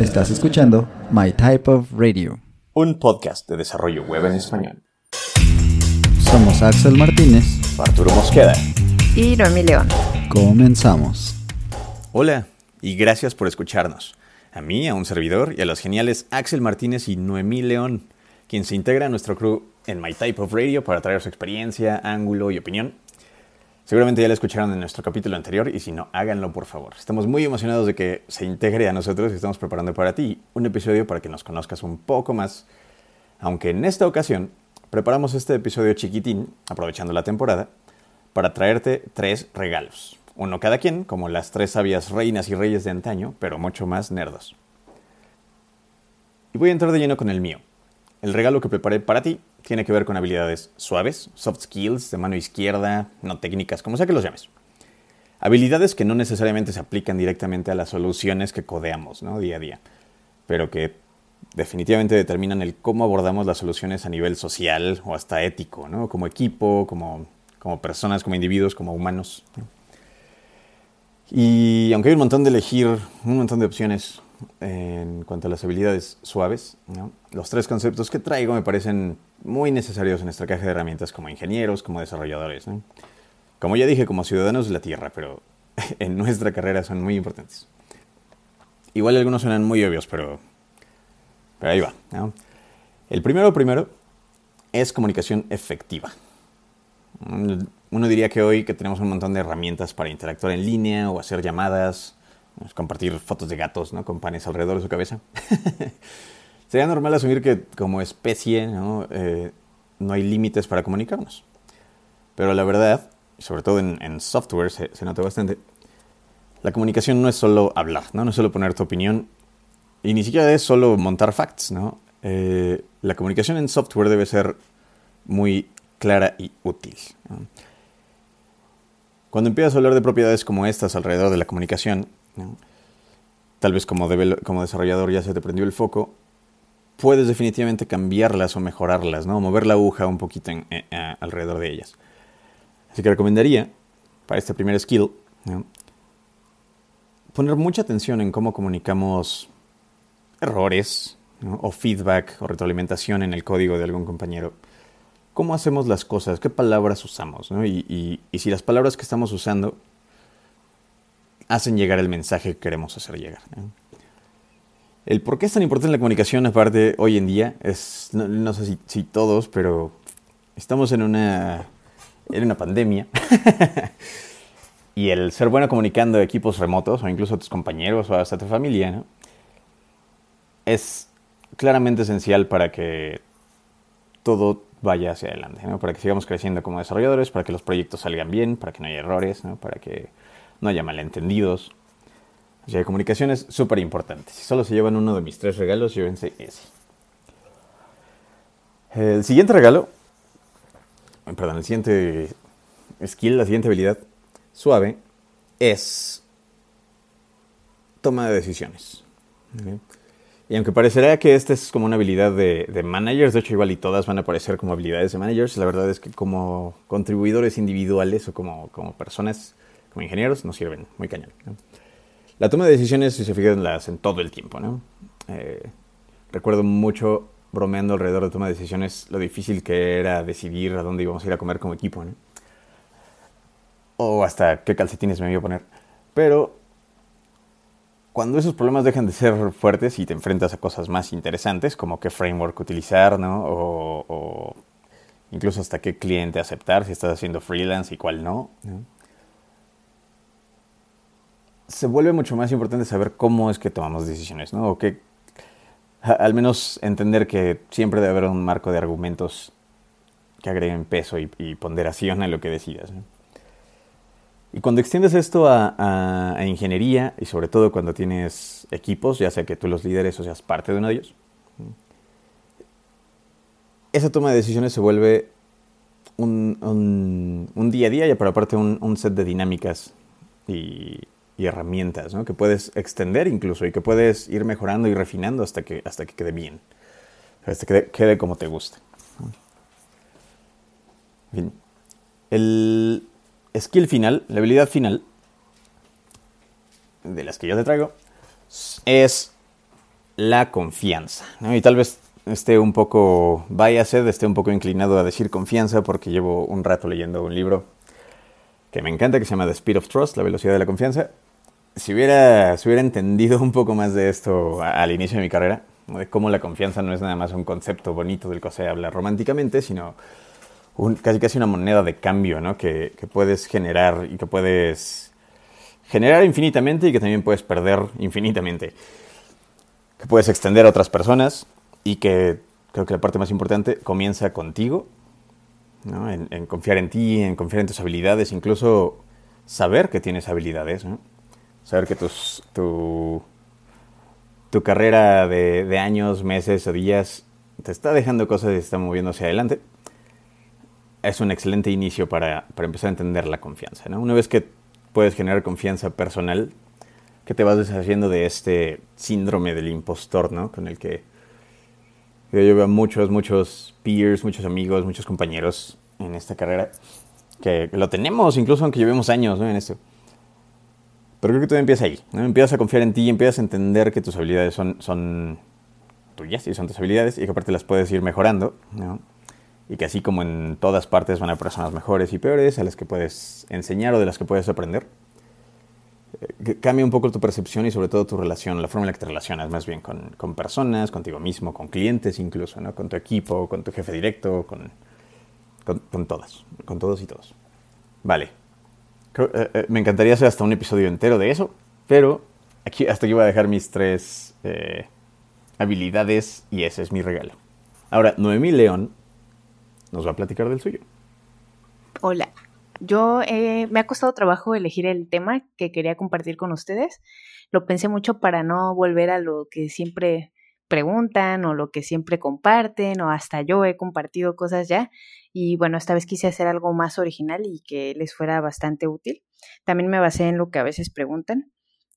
Estás escuchando My Type of Radio. Un podcast de desarrollo web en español. Somos Axel Martínez. Arturo Mosqueda. Y Noemí León. Comenzamos. Hola y gracias por escucharnos. A mí, a un servidor y a los geniales Axel Martínez y Noemí León, quien se integra a nuestro crew en My Type of Radio para traer su experiencia, ángulo y opinión Seguramente ya la escucharon en nuestro capítulo anterior y si no, háganlo por favor. Estamos muy emocionados de que se integre a nosotros y estamos preparando para ti un episodio para que nos conozcas un poco más. Aunque en esta ocasión preparamos este episodio chiquitín, aprovechando la temporada, para traerte tres regalos. Uno cada quien, como las tres sabias reinas y reyes de antaño, pero mucho más nerdos. Y voy a entrar de lleno con el mío. El regalo que preparé para ti tiene que ver con habilidades suaves, soft skills, de mano izquierda, no técnicas, como sea que los llames. Habilidades que no necesariamente se aplican directamente a las soluciones que codeamos ¿no? día a día, pero que definitivamente determinan el cómo abordamos las soluciones a nivel social o hasta ético, ¿no? como equipo, como, como personas, como individuos, como humanos. Y aunque hay un montón de elegir, un montón de opciones en cuanto a las habilidades suaves, los tres conceptos que traigo me parecen muy necesarios en nuestra caja de herramientas como ingenieros, como desarrolladores. Como ya dije, como ciudadanos de la Tierra, pero en nuestra carrera son muy importantes. Igual algunos suenan muy obvios, pero, pero ahí va. El primero, primero, es comunicación efectiva. Uno diría que hoy que tenemos un montón de herramientas para interactuar en línea o hacer llamadas, compartir fotos de gatos ¿no? con panes alrededor de su cabeza. Sería normal asumir que como especie ¿no? Eh, no hay límites para comunicarnos. Pero la verdad, sobre todo en, software se, nota bastante, la comunicación no es solo hablar, ¿no? no es solo poner tu opinión y ni siquiera es solo montar facts. ¿no? Eh, la comunicación en software debe ser muy clara y útil. Cuando empiezas a hablar de propiedades como estas alrededor de la comunicación, tal vez como, como desarrollador ya se te prendió el foco, puedes definitivamente cambiarlas o mejorarlas, ¿no? mover la aguja un poquito eh, alrededor de ellas. Así que recomendaría, para este primer skill, poner mucha atención en cómo comunicamos errores o feedback o retroalimentación en el código de algún compañero. ¿Cómo hacemos las cosas? ¿Qué palabras usamos? y si las palabras que estamos usando hacen llegar el mensaje que queremos hacer llegar. El por qué es tan importante la comunicación, aparte, hoy en día, es, no, sé si, todos, pero estamos en una, en una pandemia. y el ser bueno comunicando equipos remotos, o incluso a tus compañeros, o hasta tu familia, es claramente esencial para que todo vaya hacia adelante, para que sigamos creciendo como desarrolladores, para que los proyectos salgan bien, para que no haya errores, para que no haya malentendidos. O sea, comunicación es súper importante. Si solo se llevan uno de mis tres regalos, llévense ese. El siguiente regalo, perdón, el siguiente skill, la siguiente habilidad suave es toma de decisiones. Y aunque parecerá que esta es como una habilidad de, de, managers, de hecho igual y todas van a parecer como habilidades de managers, la verdad es que como contribuidores individuales o como, como personas como ingenieros nos sirven muy cañón. La toma de decisiones, si se fijan, la hacen todo el tiempo. ¿no? Eh, recuerdo mucho bromeando alrededor de toma de decisiones lo difícil que era decidir a dónde íbamos a ir a comer como equipo. ¿no? O hasta qué calcetines me iba a poner. Pero cuando esos problemas dejan de ser fuertes y te enfrentas a cosas más interesantes, como qué framework utilizar, ¿no? O, o incluso hasta qué cliente aceptar, si estás haciendo freelance y cuál no. ¿no? Se vuelve mucho más importante saber cómo es que tomamos decisiones, ¿no? O que al menos entender que siempre debe haber un marco de argumentos que agreguen peso y, ponderación a lo que decidas. Y cuando extiendes esto a, ingeniería y sobre todo cuando tienes equipos, ya sea que tú los lideres o seas parte de uno de ellos, esa toma de decisiones se vuelve un, día a día, pero aparte un, un set de dinámicas y, y herramientas, ¿no? Que puedes extender incluso y que puedes ir mejorando y refinando hasta que, hasta que quede bien. Hasta que quede, como te guste. El skill final, la habilidad final de las que yo te traigo, es la confianza. Y tal vez esté un poco sed, esté un poco inclinado a decir confianza porque llevo un rato leyendo un libro que me encanta que se llama The Speed of Trust, la velocidad de la confianza. Si hubiera, si hubiera entendido un poco más de esto al inicio de mi carrera, de cómo la confianza no es nada más un concepto bonito del que se habla románticamente, sino casi casi una moneda de cambio, ¿no? Que, puedes generar y que puedes generar infinitamente y que también puedes perder infinitamente. Que puedes extender a otras personas y que creo que la parte más importante comienza contigo, ¿no? en, en, confiar en ti, en confiar en tus habilidades, incluso saber que tienes habilidades, ¿no? Saber que tus, tu, tu carrera de, de años, meses o días te está dejando cosas y está moviendo hacia adelante es un excelente inicio para, para, empezar a entender la confianza. ¿no? Una vez que puedes generar confianza personal, que te vas deshaciendo de este síndrome del impostor, ¿no? Con el que yo veo muchos, muchos peers, muchos amigos, muchos compañeros en esta carrera, que lo tenemos incluso aunque llevemos años ¿no? en esto. Pero creo que todo empieza ahí, ¿no? Empiezas a confiar en ti y empiezas a entender que tus habilidades son, son tuyas y son tus habilidades y que aparte las puedes ir mejorando, ¿no? y que así como en todas partes van a personas mejores y peores a las que puedes enseñar o de las que puedes aprender. Eh, cambia un poco tu percepción y sobre todo tu relación, la forma en la que te relacionas más bien con, con personas, contigo mismo, con clientes incluso, ¿no? con tu equipo, con tu jefe directo, con, con, con todas, con todos y todos. Vale. Eh, eh, me encantaría hacer hasta un episodio entero de eso, pero aquí, hasta aquí voy a dejar mis tres habilidades y ese es mi regalo. Ahora, Noemí León nos va a platicar del suyo. Hola, yo eh, me ha costado trabajo elegir el tema que quería compartir con ustedes. Lo pensé mucho para no volver a lo que siempre preguntan o lo que siempre comparten o hasta yo he compartido cosas ya. Y bueno, esta vez quise hacer algo más original y que les fuera bastante útil. También me basé en lo que a veces preguntan.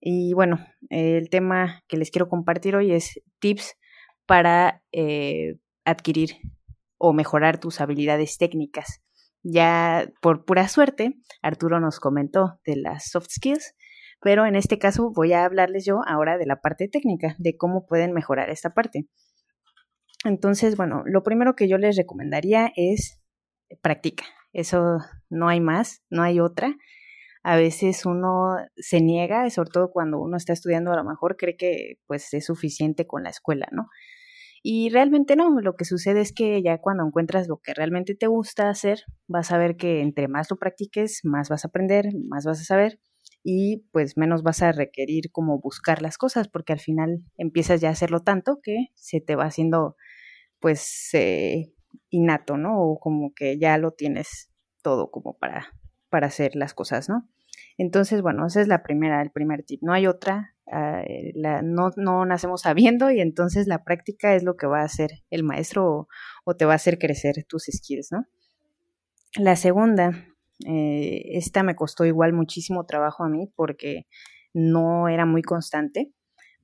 Y bueno, el tema que les quiero compartir hoy es tips para eh, adquirir o mejorar tus habilidades técnicas. Ya por pura suerte, Arturo nos comentó de las soft skills, pero en este caso voy a hablarles yo ahora de la parte técnica, de cómo pueden mejorar esta parte. Entonces, bueno, lo primero que yo les recomendaría es practica. Eso no hay más, no hay otra. A veces uno se niega, sobre todo cuando uno está estudiando, a lo mejor cree que pues es suficiente con la escuela, ¿no? Y realmente no, lo que sucede es que ya cuando encuentras lo que realmente te gusta hacer, vas a ver que entre más lo practiques, más vas a aprender, más vas a saber y pues menos vas a requerir como buscar las cosas porque al final empiezas ya a hacerlo tanto que se te va haciendo pues eh, innato, ¿no? O como que ya lo tienes todo como para, para hacer las cosas, ¿no? Entonces, bueno, esa es la primera, el primer tip. No hay otra Ah, eh, no, no, nacemos sabiendo y entonces la práctica es lo que va a hacer el maestro o, te va a hacer crecer tus skills, ¿no? La segunda, eh, esta me costó igual muchísimo trabajo a mí porque no era muy constante,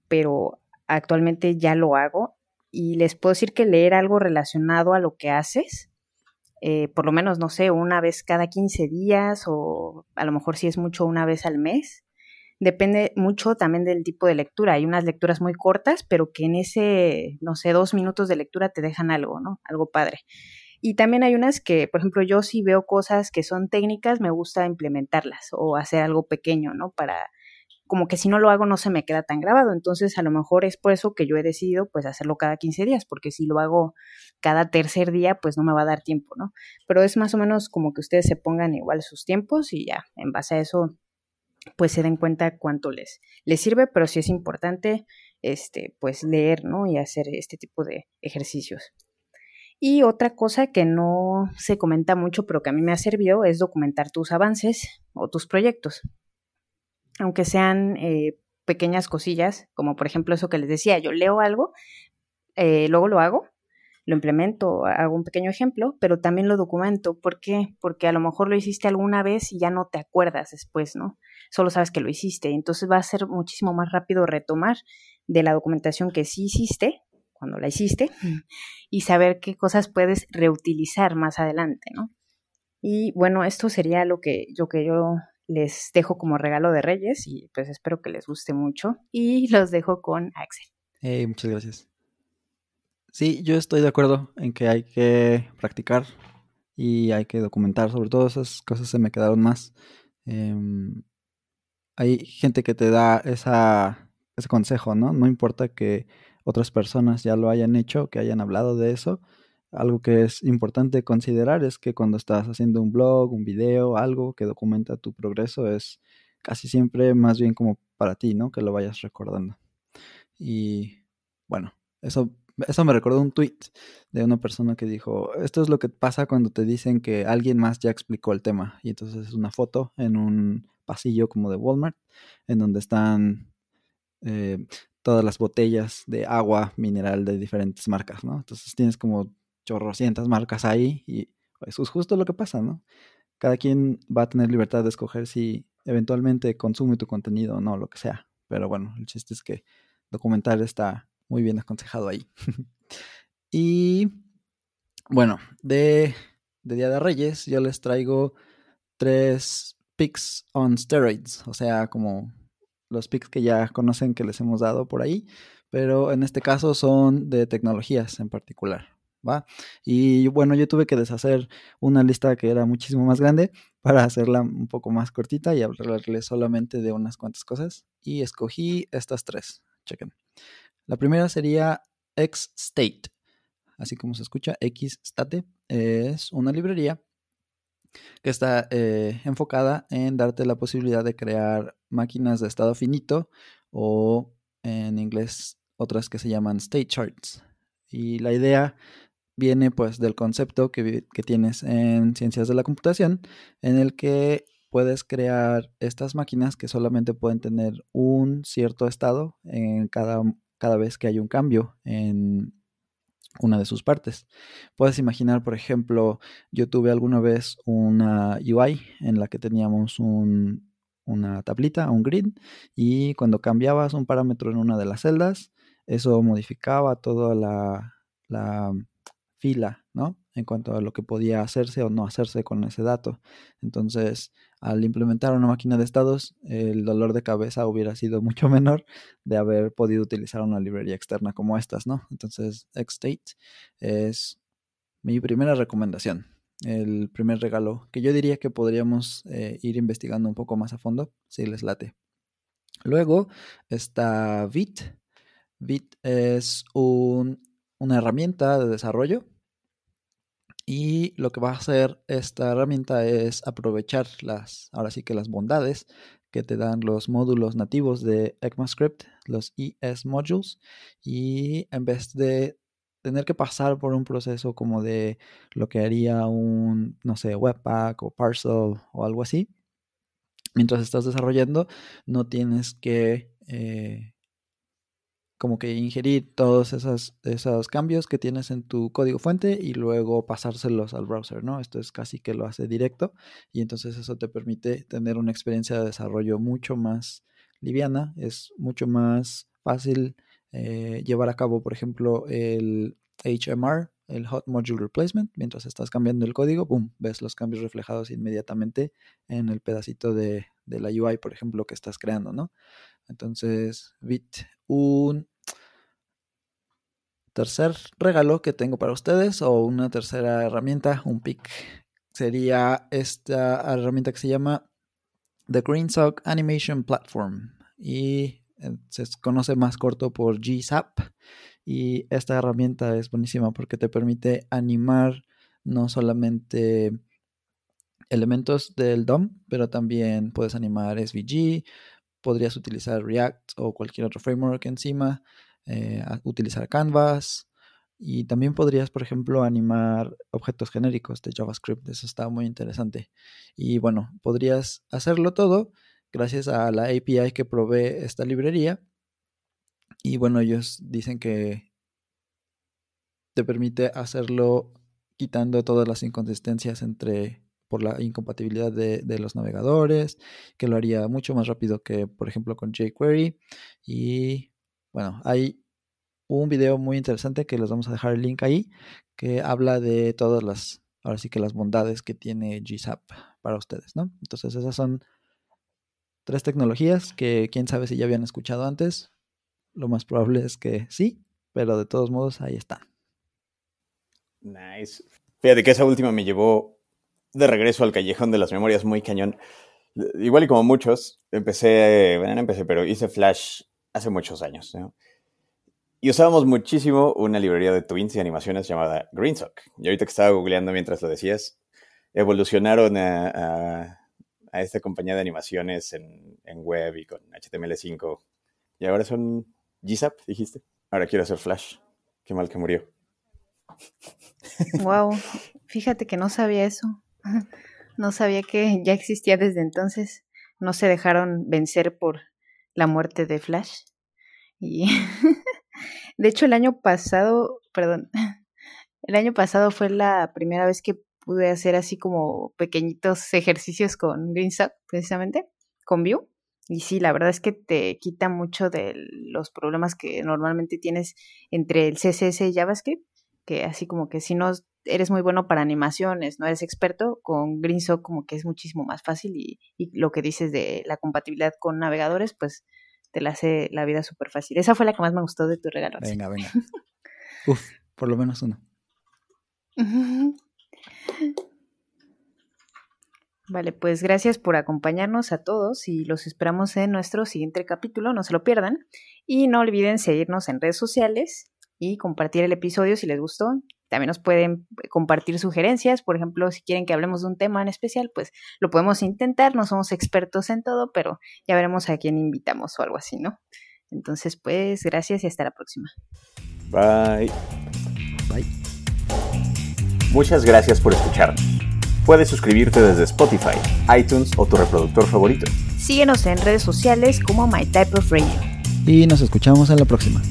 pero actualmente ya lo hago y les puedo decir que leer algo relacionado a lo que haces, eh, por lo menos, no sé, una vez cada 15 días o a lo mejor si es mucho una vez al mes, depende mucho también del tipo de lectura. Hay unas lecturas muy cortas, pero que en ese, no sé, dos minutos de lectura te dejan algo, ¿no? Algo padre. Y también hay unas que, por ejemplo, yo si veo cosas que son técnicas, me gusta implementarlas o hacer algo pequeño, ¿no? Para, como que si no lo hago no se me queda tan grabado. Entonces, a lo mejor es por eso que yo he decidido, pues, hacerlo cada 15 días, porque si lo hago cada tercer día, pues no me va a dar tiempo, ¿no? Pero es más o menos como que ustedes se pongan igual sus tiempos y ya, en base a eso pues se den cuenta cuánto les, les sirve, pero sí es importante este, pues leer, ¿no? Y hacer este tipo de ejercicios. Y otra cosa que no se comenta mucho, pero que a mí me ha servido, es documentar tus avances o tus proyectos. Aunque sean eh, pequeñas cosillas, como por ejemplo eso que les decía, yo leo algo, eh, luego lo hago, lo implemento, hago un pequeño ejemplo, pero también lo documento. ¿Por qué? Porque a lo mejor lo hiciste alguna vez y ya no te acuerdas después, ¿no? Solo sabes que lo hiciste. Entonces va a ser muchísimo más rápido retomar de la documentación que sí hiciste, cuando la hiciste, y saber qué cosas puedes reutilizar más adelante, ¿no? Y bueno, esto sería lo que yo, que yo les dejo como regalo de Reyes y pues espero que les guste mucho y los dejo con Axel. Hey, muchas gracias. Sí, yo estoy de acuerdo en que hay que practicar y hay que documentar. Sobre todo esas cosas se me quedaron más. Em, hay gente que te da esa, ese consejo, ¿no? No importa que otras personas ya lo hayan hecho, que hayan hablado de eso. Algo que es importante considerar es que cuando estás haciendo un blog, un video, algo que documenta tu progreso, es casi siempre más bien como para ti, ¿no? Que lo vayas recordando. Y bueno, eso, eso me recordó un tweet de una persona que dijo, esto es lo que pasa cuando te dicen que alguien más ya explicó el tema. Y entonces es una foto en un pasillo como de Walmart, en donde están eh, todas las botellas de agua mineral de diferentes marcas, ¿no? Entonces tienes como chorrocientas marcas ahí y eso es justo lo que pasa, ¿no? Cada quien va a tener libertad de escoger si eventualmente consume tu contenido o no, lo que sea. Pero bueno, el chiste es que documentar está muy bien aconsejado ahí. y bueno, de, de Día de Reyes yo les traigo tres picks on steroids, o sea, como los picks que ya conocen que les hemos dado por ahí, pero en este caso son de tecnologías en particular. ¿Va? Y bueno, yo tuve que deshacer una lista que era muchísimo más grande para hacerla un poco más cortita y hablarles solamente de unas cuantas cosas. Y escogí estas tres. Chequen. La primera sería X-State, así como se escucha, X-State. Es una librería que está eh, enfocada en darte la posibilidad de crear máquinas de estado finito o en inglés otras que se llaman state charts. Y la idea viene pues del concepto que, que tienes en ciencias de la computación en el que puedes crear estas máquinas que solamente pueden tener un cierto estado en cada, cada vez que hay un cambio en, una de sus partes. Puedes imaginar, por ejemplo, yo tuve alguna vez una UI en la que teníamos una tablita, un grid, y cuando cambiabas un parámetro en una de las celdas, eso modificaba toda la, la fila, ¿no? En cuanto a lo que podía hacerse o no hacerse con ese dato. Entonces, al implementar una máquina de estados, el dolor de cabeza hubiera sido mucho menor de haber podido utilizar una librería externa como estas, ¿no? Entonces, Xstate es mi primera recomendación, el primer regalo que yo diría que podríamos eh, ir investigando un poco más a fondo si les late. Luego está Vit. Vit es una herramienta de desarrollo y lo que va a hacer esta herramienta es aprovechar las, ahora sí que las bondades que te dan los módulos nativos de ECMAScript, los ES modules, y en vez de tener que pasar por un proceso como de lo que haría un, no sé, Webpack o Parcel o algo así, mientras estás desarrollando, no tienes que eh, como que ingerir todos esos, esos cambios que tienes en tu código fuente y luego pasárselos al browser, ¿no? Esto es casi que lo hace directo y entonces eso te permite tener una experiencia de desarrollo mucho más liviana, es mucho más fácil eh, llevar a cabo, por ejemplo, el HMR, el Hot Module Replacement, mientras estás cambiando el código, boom, ves los cambios reflejados inmediatamente en el pedacito de, de la UI, por ejemplo, que estás creando, ¿no? Entonces, Bit, un tercer regalo que tengo para ustedes o una tercera herramienta, un pick, sería esta herramienta que se llama The GreenSock Animation Platform y eh, se conoce más corto por GSAP y esta herramienta es buenísima porque te permite animar no solamente elementos del DOM, pero también puedes animar SVG, podrías utilizar React o cualquier otro framework encima eh, utilizar Canvas y también podrías, por ejemplo, animar objetos genéricos de JavaScript. Eso está muy interesante. Y bueno, podrías hacerlo todo gracias a la API que provee esta librería. Y bueno, ellos dicen que te permite hacerlo quitando todas las inconsistencias entre por la incompatibilidad de, de, los navegadores, que lo haría mucho más rápido que, por ejemplo, con jQuery. Y bueno, hay un video muy interesante que les vamos a dejar el link ahí, que habla de todas las, ahora sí que las bondades que tiene GSAP para ustedes, ¿no? Entonces esas son tres tecnologías que quién sabe si ya habían escuchado antes. lo más probable es que sí, pero de todos modos ahí están. Nice. Fíjate que esa última me llevó de regreso al callejón de las memorias muy cañón. Igual y como muchos, empecé, bueno, no empecé, pero hice Flash hace muchos años. Y usábamos muchísimo una librería de twins y animaciones llamada GreenSock. Y ahorita que estaba googleando mientras lo decías, evolucionaron a, esta compañía de animaciones en, en, web y con HTML5. Y ahora son GZAP, dijiste. Ahora quiero hacer Flash. Qué mal que murió. Wow, fíjate que no sabía eso. No sabía que ya existía desde entonces. No se dejaron vencer por la muerte de Flash. Y de hecho el año pasado, perdón, el año pasado fue la primera vez que pude hacer así como pequeñitos ejercicios con GreenSock, precisamente, con Vue. Y sí, la verdad es que te quita mucho de los problemas que normalmente tienes entre el CSS y JavaScript, que así como que si no eres muy bueno para animaciones, no eres experto, con GreenSock como que es muchísimo más fácil y, lo que dices de la compatibilidad con navegadores, pues te la hace la vida súper fácil. Esa fue la que más me gustó de tu regalo. Venga, venga. Uf, por lo menos uno. Vale, pues gracias por acompañarnos a todos y los esperamos en nuestro siguiente capítulo, no se lo pierdan. Y no olviden seguirnos en redes sociales y compartir el episodio si les gustó. También nos pueden compartir sugerencias, por ejemplo, si quieren que hablemos de un tema en especial, pues lo podemos intentar, no somos expertos en todo, pero ya veremos a quién invitamos o algo así, ¿no? Entonces, pues gracias y hasta la próxima. Bye. Bye. Muchas gracias por escucharnos. Puedes suscribirte desde Spotify, iTunes o tu reproductor favorito. Síguenos en redes sociales como My Type of Radio. Y nos escuchamos en la próxima.